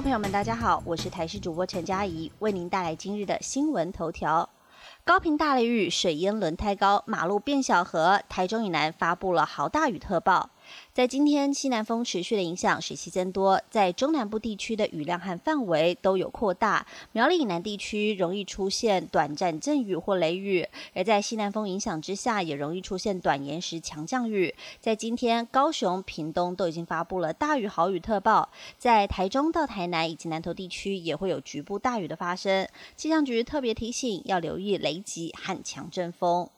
朋友们，大家好，我是台视主播陈佳怡，为您带来今日的新闻头条。高频大雷雨，水淹轮胎高，马路变小河，台中以南发布了豪大雨特报。在今天西南风持续的影响，水汽增多，在中南部地区的雨量和范围都有扩大。苗栗以南地区容易出现短暂阵雨或雷雨，而在西南风影响之下，也容易出现短延时强降雨。在今天，高雄、屏东都已经发布了大雨豪雨特报，在台中到台南以及南投地区也会有局部大雨的发生。气象局特别提醒，要留意雷击和强阵风。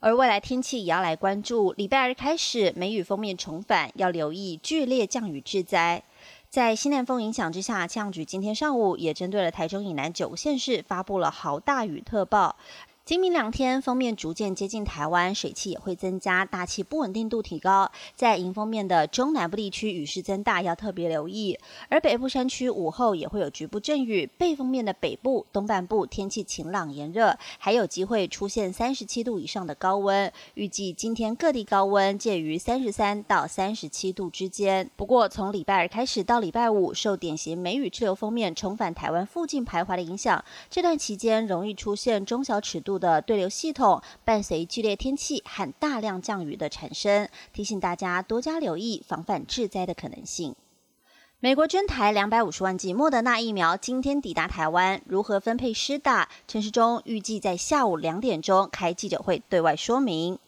而未来天气也要来关注，礼拜二开始梅雨封面重返，要留意剧烈降雨致灾。在西南风影响之下，气象局今天上午也针对了台中以南九个县市发布了豪大雨特报。今明两天，锋面逐渐接近台湾，水汽也会增加，大气不稳定度提高。在迎风面的中南部地区，雨势增大，要特别留意。而北部山区午后也会有局部阵雨。背风面的北部、东半部天气晴朗炎热，还有机会出现三十七度以上的高温。预计今天各地高温介于三十三到三十七度之间。不过，从礼拜二开始到礼拜五，受典型梅雨滞留锋面重返台湾附近徘徊的影响，这段期间容易出现中小尺度。的对流系统伴随剧烈天气和大量降雨的产生，提醒大家多加留意防范致灾的可能性。美国捐台两百五十万剂莫德纳疫苗今天抵达台湾，如何分配施大？陈时中预计在下午两点钟开记者会对外说明。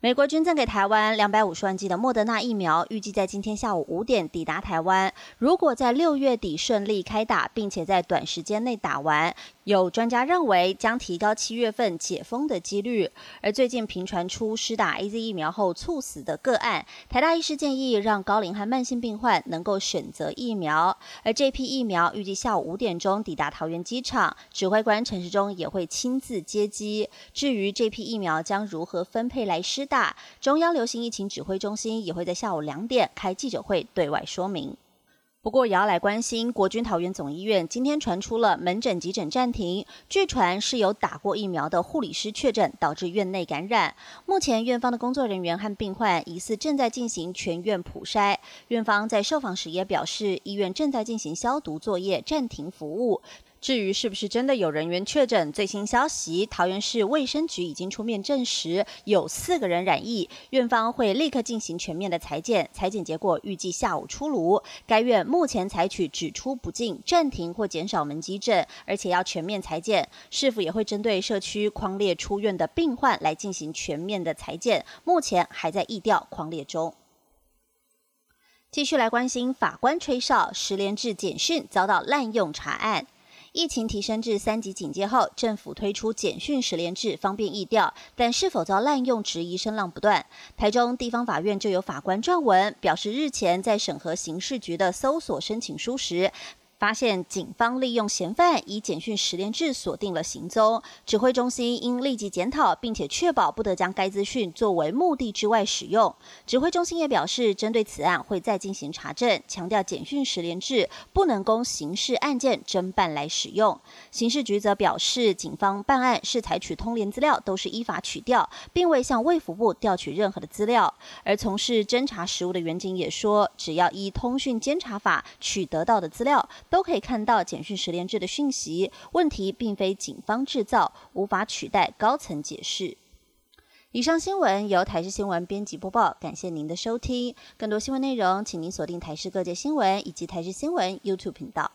美国捐赠给台湾两百五十万剂的莫德纳疫苗，预计在今天下午五点抵达台湾。如果在六月底顺利开打，并且在短时间内打完。有专家认为将提高七月份解封的几率，而最近频传出施打 A Z 疫苗后猝死的个案，台大医师建议让高龄和慢性病患能够选择疫苗，而这批疫苗预计下午五点钟抵达桃园机场，指挥官陈时中也会亲自接机。至于这批疫苗将如何分配来施大，中央流行疫情指挥中心也会在下午两点开记者会对外说明。不过也要来关心，国军桃园总医院今天传出了门诊急诊暂停，据传是有打过疫苗的护理师确诊，导致院内感染。目前院方的工作人员和病患疑似正在进行全院普筛，院方在受访时也表示，医院正在进行消毒作业，暂停服务。至于是不是真的有人员确诊，最新消息，桃园市卫生局已经出面证实有四个人染疫，院方会立刻进行全面的裁剪，裁剪结果预计下午出炉。该院目前采取只出不进，暂停或减少门急诊，而且要全面裁剪，是否也会针对社区框列出院的病患来进行全面的裁剪，目前还在议调框列中。继续来关心法官吹哨，十连制简讯遭到滥用查案。疫情提升至三级警戒后，政府推出简讯十连制，方便易调，但是否遭滥用，质疑声浪不断。台中地方法院就有法官撰文表示，日前在审核刑事局的搜索申请书时。发现警方利用嫌犯以简讯十连制锁定了行踪，指挥中心应立即检讨，并且确保不得将该资讯作为目的之外使用。指挥中心也表示，针对此案会再进行查证，强调简讯十连制不能供刑事案件侦办来使用。刑事局则表示，警方办案是采取通联资料，都是依法取调，并未向卫福部调取任何的资料。而从事侦查实务的员警也说，只要依通讯监察法取得到的资料。都可以看到简讯十连制的讯息，问题并非警方制造，无法取代高层解释。以上新闻由台视新闻编辑播报，感谢您的收听。更多新闻内容，请您锁定台视各界新闻以及台视新闻 YouTube 频道。